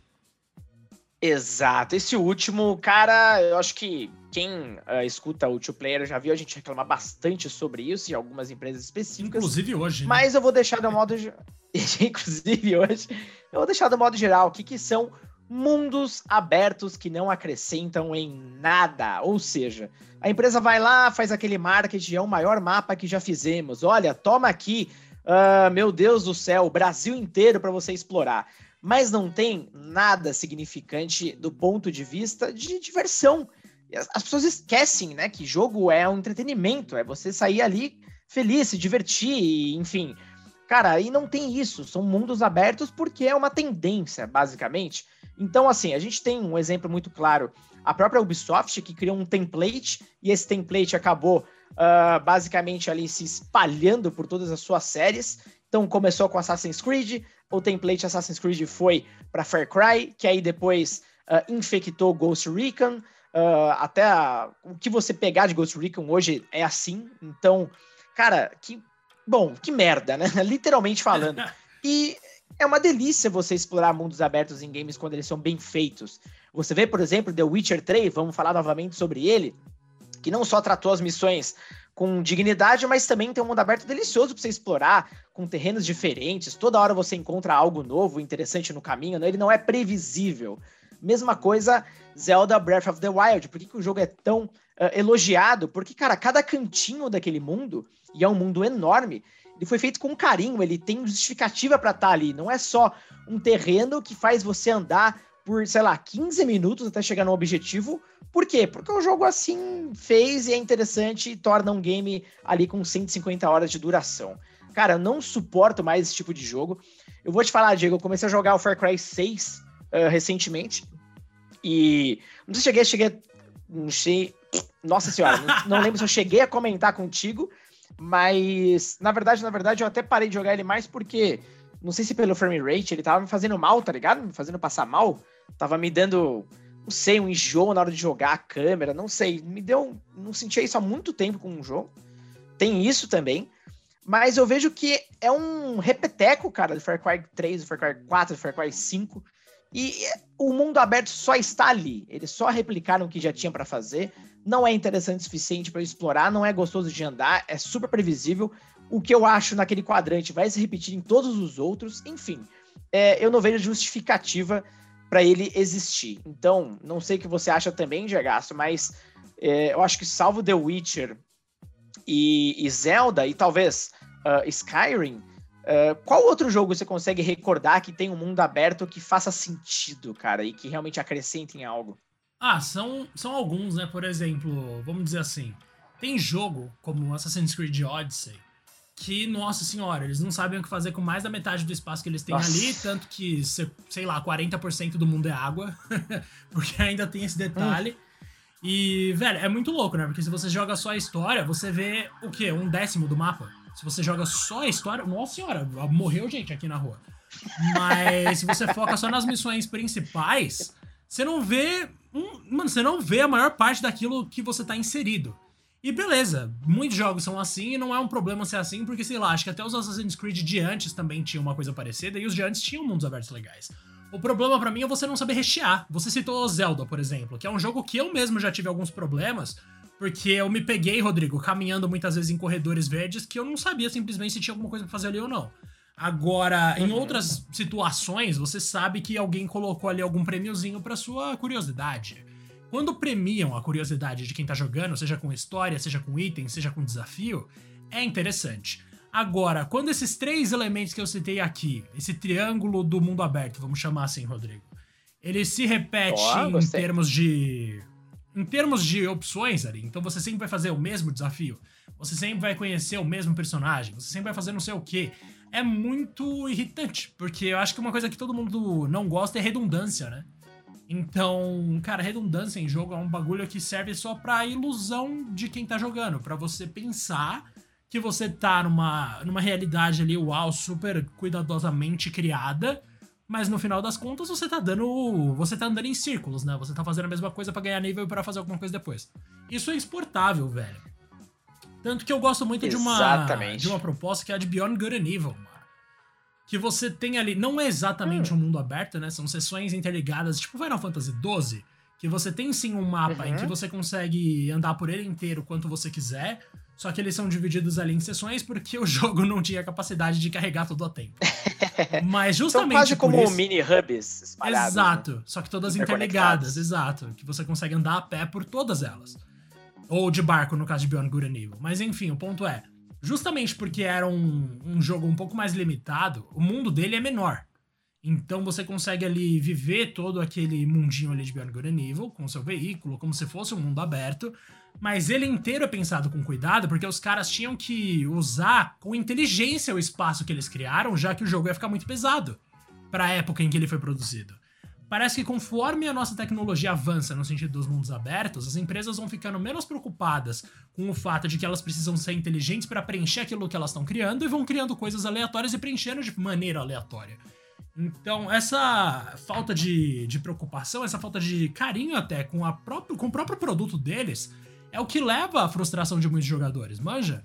Exato. Esse último, cara, eu acho que quem uh, escuta o Two Player já viu a gente reclamar bastante sobre isso em algumas empresas específicas. Inclusive hoje. Né? Mas eu vou deixar do modo. [laughs] Inclusive hoje. Eu vou deixar do modo geral o que, que são mundos abertos que não acrescentam em nada. Ou seja, a empresa vai lá, faz aquele marketing, é o maior mapa que já fizemos. Olha, toma aqui, uh, meu Deus do céu, o Brasil inteiro para você explorar mas não tem nada significante do ponto de vista de diversão. As pessoas esquecem, né, que jogo é um entretenimento, é você sair ali feliz, se divertir, enfim. Cara, aí não tem isso, são mundos abertos porque é uma tendência, basicamente. Então, assim, a gente tem um exemplo muito claro, a própria Ubisoft, que criou um template, e esse template acabou uh, basicamente ali se espalhando por todas as suas séries. Então, começou com Assassin's Creed, o template Assassin's Creed foi para Far Cry, que aí depois uh, infectou Ghost Recon. Uh, até a, o que você pegar de Ghost Recon hoje é assim. Então, cara, que bom, que merda, né? [laughs] Literalmente falando. [laughs] E é uma delícia você explorar mundos abertos em games quando eles são bem feitos. Você vê, por exemplo, The Witcher 3, vamos falar novamente sobre ele, que não só tratou as missões com dignidade, mas também tem um mundo aberto delicioso para você explorar, com terrenos diferentes. Toda hora você encontra algo novo, interessante no caminho. Né? Ele não é previsível. Mesma coisa, Zelda Breath of the Wild. Por que, que o jogo é tão uh, elogiado? Porque, cara, cada cantinho daquele mundo, e é um mundo enorme, ele foi feito com carinho, ele tem justificativa para estar tá ali. Não é só um terreno que faz você andar por, sei lá, 15 minutos até chegar no objetivo. Por quê? Porque o jogo assim fez e é interessante e torna um game ali com 150 horas de duração. Cara, eu não suporto mais esse tipo de jogo. Eu vou te falar, Diego, eu comecei a jogar o Far Cry 6 uh, recentemente. E não sei se cheguei, cheguei. Não sei. Nossa senhora, não, não lembro se eu cheguei a comentar contigo, mas na verdade, na verdade, eu até parei de jogar ele mais porque não sei se pelo frame rate, ele tava me fazendo mal, tá ligado? Me fazendo passar mal. Tava me dando, não sei, um enjoo na hora de jogar a câmera, não sei. Me deu. Não sentia isso há muito tempo com um jogo. Tem isso também. Mas eu vejo que é um repeteco, cara, do Far Cry 3, do Far Cry 4, do Far Cry 5. E o mundo aberto só está ali. Eles só replicaram o que já tinha para fazer. Não é interessante o suficiente para explorar, não é gostoso de andar, é super previsível o que eu acho naquele quadrante vai se repetir em todos os outros, enfim. É, eu não vejo justificativa para ele existir. Então, não sei o que você acha também, Diagaço, mas é, eu acho que salvo The Witcher e, e Zelda, e talvez uh, Skyrim, uh, qual outro jogo você consegue recordar que tem um mundo aberto que faça sentido, cara, e que realmente acrescente em algo? Ah, são, são alguns, né? Por exemplo, vamos dizer assim, tem jogo como Assassin's Creed Odyssey, que, nossa senhora, eles não sabem o que fazer com mais da metade do espaço que eles têm nossa. ali, tanto que, sei lá, 40% do mundo é água, [laughs] porque ainda tem esse detalhe. Hum. E, velho, é muito louco, né? Porque se você joga só a história, você vê o quê? Um décimo do mapa. Se você joga só a história, nossa senhora, morreu gente aqui na rua. Mas se você foca só nas missões principais, você não vê. Um, mano, você não vê a maior parte daquilo que você tá inserido. E beleza, muitos jogos são assim e não é um problema ser assim, porque sei lá, acho que até os Assassin's Creed de antes também tinham uma coisa parecida e os de antes tinham mundos abertos legais. O problema para mim é você não saber rechear. Você citou Zelda, por exemplo, que é um jogo que eu mesmo já tive alguns problemas, porque eu me peguei, Rodrigo, caminhando muitas vezes em corredores verdes que eu não sabia simplesmente se tinha alguma coisa pra fazer ali ou não. Agora, em uhum. outras situações, você sabe que alguém colocou ali algum prêmiozinho para sua curiosidade. Quando premiam a curiosidade de quem tá jogando, seja com história, seja com item, seja com desafio, é interessante. Agora, quando esses três elementos que eu citei aqui, esse triângulo do mundo aberto, vamos chamar assim, Rodrigo, ele se repete oh, em termos de em termos de opções ali. Então você sempre vai fazer o mesmo desafio. Você sempre vai conhecer o mesmo personagem. Você sempre vai fazer não sei o quê. É muito irritante, porque eu acho que uma coisa que todo mundo não gosta é redundância, né? Então, cara, redundância em jogo é um bagulho que serve só pra ilusão de quem tá jogando, para você pensar que você tá numa, numa realidade ali, uau, super cuidadosamente criada, mas no final das contas você tá dando. Você tá andando em círculos, né? Você tá fazendo a mesma coisa para ganhar nível e para fazer alguma coisa depois. Isso é exportável, velho. Tanto que eu gosto muito de uma, de uma proposta que é a de Beyond Good and Evil, mano. Que você tem ali, não é exatamente hum. um mundo aberto, né? São sessões interligadas, tipo Final Fantasy XII, que você tem sim um mapa uhum. em que uhum. você consegue andar por ele inteiro quanto você quiser, só que eles são divididos ali em sessões porque o [laughs] jogo não tinha capacidade de carregar todo o tempo. [laughs] Mas justamente. São quase como isso, mini hubs espalhados. Exato. Né? Só que todas interligadas, exato. Que você consegue andar a pé por todas elas. Ou de barco, no caso de Beyond Good and Evil. Mas enfim, o ponto é. Justamente porque era um, um jogo um pouco mais limitado, o mundo dele é menor. Então você consegue ali viver todo aquele mundinho ali de Beyond Good and Evil, com seu veículo, como se fosse um mundo aberto. Mas ele inteiro é pensado com cuidado, porque os caras tinham que usar com inteligência o espaço que eles criaram, já que o jogo ia ficar muito pesado para a época em que ele foi produzido. Parece que conforme a nossa tecnologia avança no sentido dos mundos abertos, as empresas vão ficando menos preocupadas com o fato de que elas precisam ser inteligentes para preencher aquilo que elas estão criando e vão criando coisas aleatórias e preenchendo de maneira aleatória. Então, essa falta de, de preocupação, essa falta de carinho até com, a próprio, com o próprio produto deles, é o que leva à frustração de muitos jogadores, manja?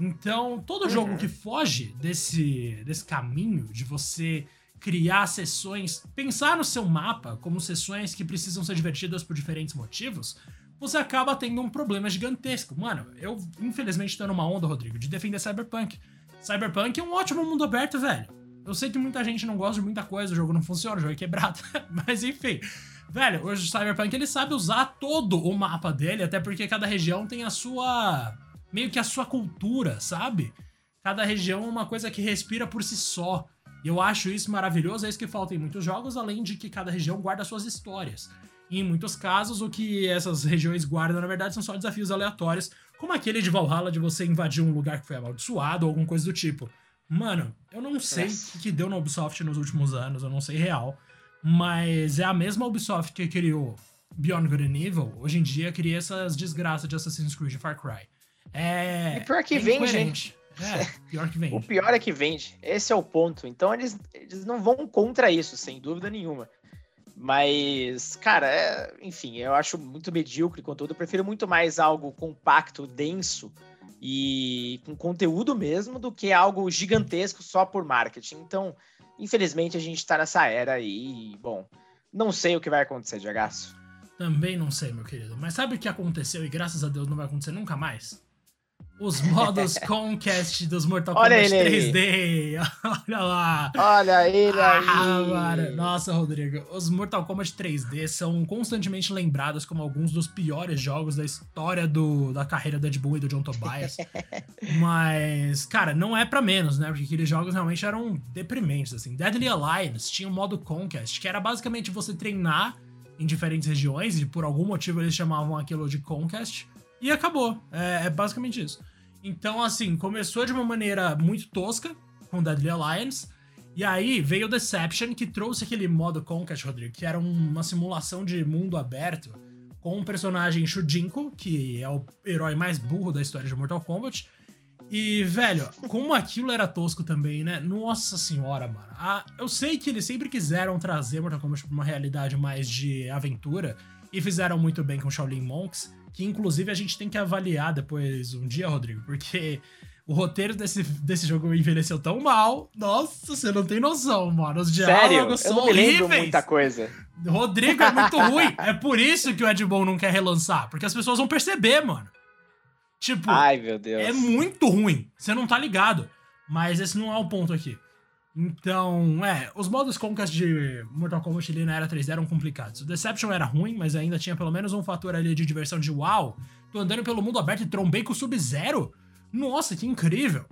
Então, todo uhum. jogo que foge desse, desse caminho de você criar sessões, pensar no seu mapa como sessões que precisam ser divertidas por diferentes motivos, você acaba tendo um problema gigantesco. Mano, eu infelizmente tô numa onda, Rodrigo, de defender Cyberpunk. Cyberpunk é um ótimo mundo aberto, velho. Eu sei que muita gente não gosta de muita coisa, o jogo não funciona, o jogo é quebrado. [laughs] Mas enfim. Velho, hoje o Cyberpunk ele sabe usar todo o mapa dele, até porque cada região tem a sua. meio que a sua cultura, sabe? Cada região é uma coisa que respira por si só. E eu acho isso maravilhoso, é isso que falta em muitos jogos, além de que cada região guarda suas histórias. E em muitos casos, o que essas regiões guardam, na verdade, são só desafios aleatórios, como aquele de Valhalla de você invadir um lugar que foi amaldiçoado ou alguma coisa do tipo. Mano, eu não sei o que, que deu na Ubisoft nos últimos anos, eu não sei real. Mas é a mesma Ubisoft que criou Beyond Good and Evil, hoje em dia cria essas desgraças de Assassin's Creed e Far Cry. É. E pior que é vende, gente. É, pior que vende. o pior é que vende. Esse é o ponto. Então eles, eles não vão contra isso, sem dúvida nenhuma. Mas, cara, é, enfim, eu acho muito medíocre conteúdo. Eu prefiro muito mais algo compacto, denso e com conteúdo mesmo do que algo gigantesco só por marketing. Então, infelizmente, a gente tá nessa era aí. E, bom, não sei o que vai acontecer, Diagaço. Também não sei, meu querido. Mas sabe o que aconteceu e graças a Deus não vai acontecer nunca mais? Os modos [laughs] Conquest dos Mortal Kombat Olha 3D. [laughs] Olha lá. Olha ele ah, aí. Mano. Nossa, Rodrigo. Os Mortal Kombat 3D são constantemente lembrados como alguns dos piores jogos da história do, da carreira do Ed Boon e do John Tobias. [laughs] Mas, cara, não é para menos, né? Porque aqueles jogos realmente eram deprimentes, assim. Deadly Alliance tinha um modo Conquest, que era basicamente você treinar em diferentes regiões, e por algum motivo eles chamavam aquilo de Conquest. E acabou. É, é, basicamente isso. Então, assim, começou de uma maneira muito tosca, com Deadly Alliance. E aí veio Deception, que trouxe aquele modo Conquest, Rodrigo, que era uma simulação de mundo aberto, com o personagem Shujinko, que é o herói mais burro da história de Mortal Kombat. E, velho, como aquilo era tosco também, né? Nossa senhora, mano. Ah, eu sei que eles sempre quiseram trazer Mortal Kombat pra uma realidade mais de aventura e fizeram muito bem com Shaolin Monks, que inclusive a gente tem que avaliar depois um dia, Rodrigo, porque o roteiro desse, desse jogo envelheceu tão mal. Nossa, você não tem noção, mano. Os diálogos Sério? são eu não horríveis. muita coisa. Rodrigo é muito ruim. É por isso que o Ed Boon não quer relançar, porque as pessoas vão perceber, mano. Tipo, Ai, meu Deus. é muito ruim. Você não tá ligado. Mas esse não é o ponto aqui. Então, é, os modos Conquest de Mortal Kombat ali na era 3D eram complicados. O Deception era ruim, mas ainda tinha pelo menos um fator ali de diversão de uau. Tô andando pelo mundo aberto e trombei com o Sub-Zero. Nossa, que incrível.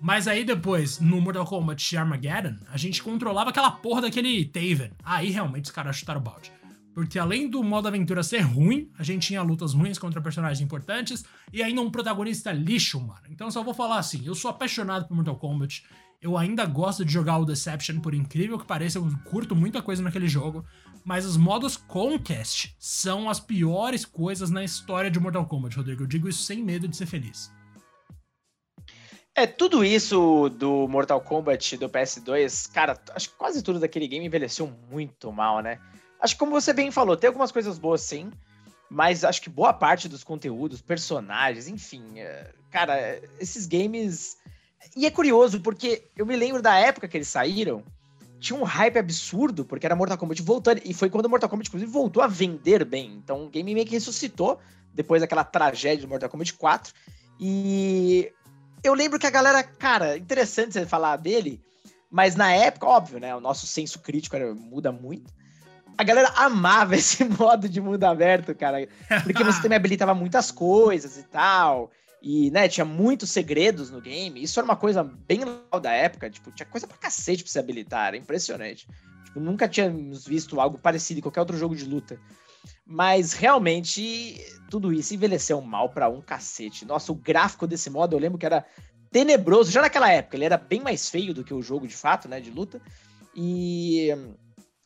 Mas aí depois, no Mortal Kombat Armageddon, a gente controlava aquela porra daquele Taven. Aí realmente os caras chutaram o balde. Porque além do modo aventura ser ruim, a gente tinha lutas ruins contra personagens importantes e ainda um protagonista lixo, mano. Então só vou falar assim, eu sou apaixonado por Mortal Kombat. Eu ainda gosto de jogar o Deception, por incrível que pareça, eu curto muita coisa naquele jogo. Mas os modos Conquest são as piores coisas na história de Mortal Kombat, Rodrigo. Eu digo isso sem medo de ser feliz. É, tudo isso do Mortal Kombat do PS2, cara, acho que quase tudo daquele game envelheceu muito mal, né? Acho que como você bem falou, tem algumas coisas boas sim, mas acho que boa parte dos conteúdos, personagens, enfim, é, cara, esses games. E é curioso, porque eu me lembro da época que eles saíram, tinha um hype absurdo, porque era Mortal Kombat voltando, e foi quando Mortal Kombat, inclusive, voltou a vender bem. Então o game meio que ressuscitou depois daquela tragédia do Mortal Kombat 4. E eu lembro que a galera, cara, interessante você falar dele, mas na época, óbvio, né? O nosso senso crítico era, muda muito. A galera amava [laughs] esse modo de mundo aberto, cara. Porque você também habilitava muitas coisas e tal. E, né, tinha muitos segredos no game. Isso era uma coisa bem legal da época. Tipo, tinha coisa pra cacete pra se habilitar. Era impressionante. Tipo, nunca tínhamos visto algo parecido em qualquer outro jogo de luta. Mas realmente tudo isso envelheceu mal para um cacete. Nossa, o gráfico desse modo eu lembro que era tenebroso já naquela época. Ele era bem mais feio do que o jogo de fato, né, de luta. E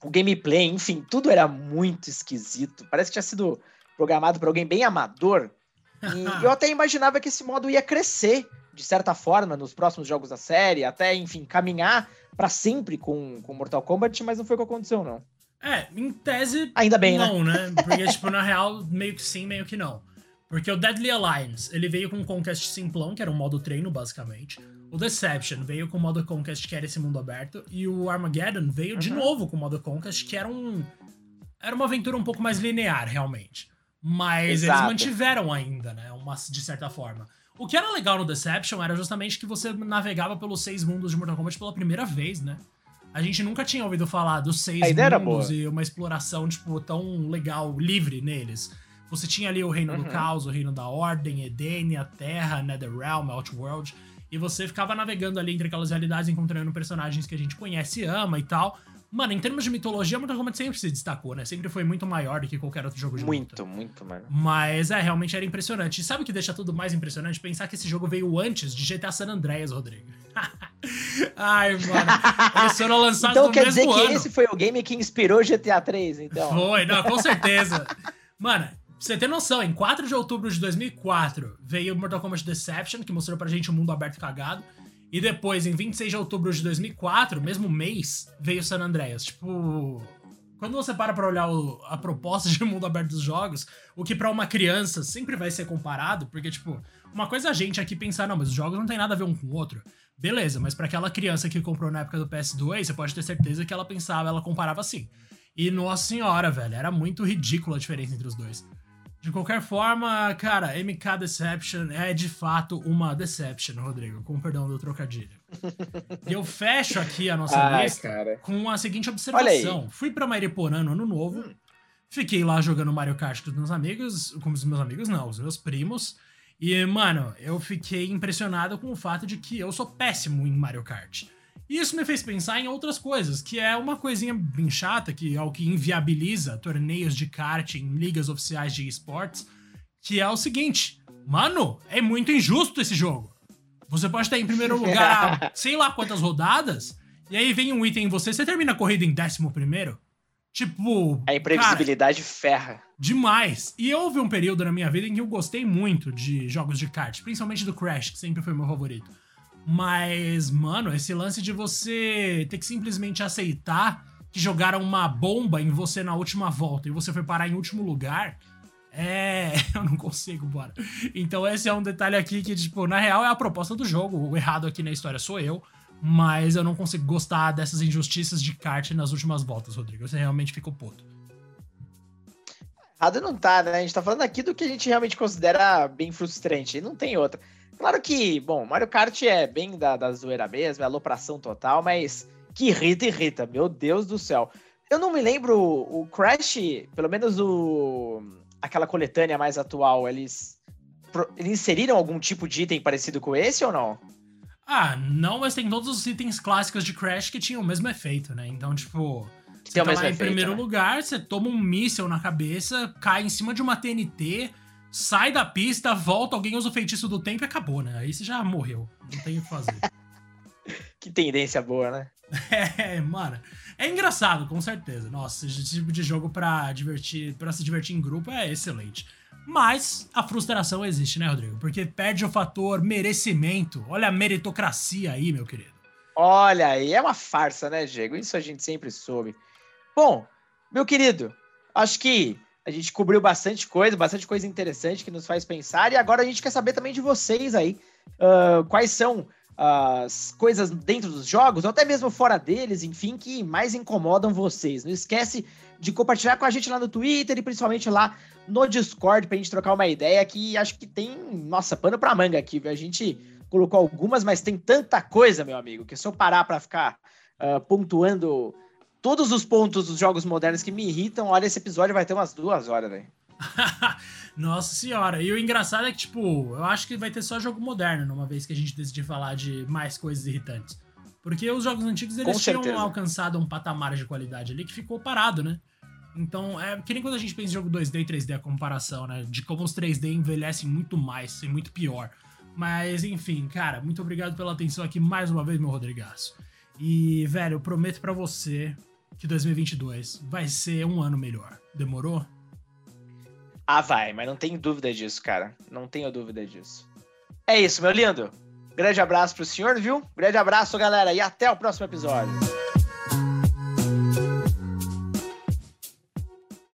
o gameplay, enfim, tudo era muito esquisito. Parece que tinha sido programado por alguém bem amador. E [laughs] eu até imaginava que esse modo ia crescer de certa forma nos próximos jogos da série, até, enfim, caminhar para sempre com, com Mortal Kombat, mas não foi o que aconteceu, não. É, em tese. Ainda bem, não, né? né? [laughs] Porque, tipo, na real, meio que sim, meio que não. Porque o Deadly Alliance, ele veio com o Conquest simplão, que era um modo treino, basicamente. O Deception veio com o modo Conquest, que era esse mundo aberto. E o Armageddon veio uhum. de novo com o modo Conquest, que era um. Era uma aventura um pouco mais linear, realmente. Mas Exato. eles mantiveram ainda, né? Uma, de certa forma. O que era legal no Deception era justamente que você navegava pelos seis mundos de Mortal Kombat pela primeira vez, né? A gente nunca tinha ouvido falar dos seis mundos e uma exploração, tipo, tão legal, livre neles. Você tinha ali o Reino uhum. do Caos, o Reino da Ordem, Edenia, Terra, Netherrealm, Outworld. E você ficava navegando ali entre aquelas realidades, encontrando personagens que a gente conhece e ama e tal. Mano, em termos de mitologia, Mortal Kombat sempre se destacou, né? Sempre foi muito maior do que qualquer outro jogo de muito, luta. Muito, muito, mano. Mas é, realmente era impressionante. E sabe o que deixa tudo mais impressionante? Pensar que esse jogo veio antes de GTA San Andreas, Rodrigo. [laughs] Ai, mano. Eles foram lançados então, no quer mesmo dizer ano. que esse foi o game que inspirou GTA 3, então. Foi, não, com [laughs] certeza. Mano, pra você ter noção, em 4 de outubro de 2004 veio Mortal Kombat Deception, que mostrou pra gente um mundo aberto cagado. E depois, em 26 de outubro de 2004, mesmo mês, veio San Andreas. Tipo, quando você para pra olhar o, a proposta de mundo aberto dos jogos, o que para uma criança sempre vai ser comparado, porque, tipo, uma coisa é a gente aqui pensar, não, mas os jogos não tem nada a ver um com o outro. Beleza, mas para aquela criança que comprou na época do PS2, você pode ter certeza que ela pensava, ela comparava assim. E nossa senhora, velho, era muito ridícula a diferença entre os dois. De qualquer forma, cara, MK Deception é de fato uma Deception, Rodrigo, com perdão do trocadilho. e eu fecho aqui a nossa Ai, lista cara. com a seguinte observação. Fui pra Mariporã no ano novo, hum. fiquei lá jogando Mario Kart com os meus amigos, com os meus amigos não, os meus primos. E, mano, eu fiquei impressionado com o fato de que eu sou péssimo em Mario Kart. E isso me fez pensar em outras coisas, que é uma coisinha bem chata, que é o que inviabiliza torneios de kart em ligas oficiais de esportes, que é o seguinte: mano, é muito injusto esse jogo. Você pode estar em primeiro [laughs] lugar há sei lá quantas rodadas, e aí vem um item em você, você termina a corrida em décimo primeiro. Tipo. A imprevisibilidade cara, ferra. Demais. E houve um período na minha vida em que eu gostei muito de jogos de kart, principalmente do Crash, que sempre foi meu favorito. Mas, mano, esse lance de você ter que simplesmente aceitar que jogaram uma bomba em você na última volta e você foi parar em último lugar. É, [laughs] eu não consigo, bora. Então esse é um detalhe aqui que, tipo, na real é a proposta do jogo. O errado aqui na história sou eu. Mas eu não consigo gostar dessas injustiças de kart nas últimas voltas, Rodrigo. Você realmente ficou puto. Errado não tá, né? A gente tá falando aqui do que a gente realmente considera bem frustrante. E não tem outra. Claro que, bom, Mario Kart é bem da, da zoeira mesmo, é alopração total, mas que irrita, irrita. Meu Deus do céu. Eu não me lembro, o Crash, pelo menos o aquela coletânea mais atual, eles, eles inseriram algum tipo de item parecido com esse ou não? Ah, não, mas tem todos os itens clássicos de Crash que tinham o mesmo efeito, né? Então, tipo, você tem tá lá em primeiro né? lugar, você toma um míssel na cabeça, cai em cima de uma TNT, sai da pista, volta, alguém usa o feitiço do tempo e acabou, né? Aí você já morreu. Não tem o que fazer. [laughs] que tendência boa, né? [laughs] É, mano. É engraçado, com certeza. Nossa, esse tipo de jogo pra divertir, para se divertir em grupo é excelente. Mas a frustração existe, né, Rodrigo? Porque perde o fator merecimento. Olha a meritocracia aí, meu querido. Olha aí, é uma farsa, né, Diego? Isso a gente sempre soube. Bom, meu querido, acho que a gente cobriu bastante coisa, bastante coisa interessante que nos faz pensar. E agora a gente quer saber também de vocês aí. Uh, quais são as coisas dentro dos jogos, ou até mesmo fora deles, enfim, que mais incomodam vocês. Não esquece de compartilhar com a gente lá no Twitter e principalmente lá no Discord pra gente trocar uma ideia que acho que tem, nossa, pano pra manga aqui, viu? A gente colocou algumas, mas tem tanta coisa, meu amigo, que se eu parar pra ficar uh, pontuando todos os pontos dos jogos modernos que me irritam, olha, esse episódio vai ter umas duas horas, velho. [laughs] Nossa senhora. E o engraçado é que, tipo, eu acho que vai ter só jogo moderno, numa vez que a gente decidir falar de mais coisas irritantes. Porque os jogos antigos, eles tinham alcançado um patamar de qualidade ali que ficou parado, né? Então, é que nem quando a gente pensa em jogo 2D e 3D, a comparação, né? De como os 3D envelhecem muito mais e muito pior. Mas, enfim, cara, muito obrigado pela atenção aqui mais uma vez, meu Rodrigaço. E, velho, eu prometo para você que 2022 vai ser um ano melhor. Demorou? Ah, vai, mas não tenho dúvida disso, cara. Não tenho dúvida disso. É isso, meu lindo. Grande abraço pro senhor, viu? Grande abraço, galera, e até o próximo episódio.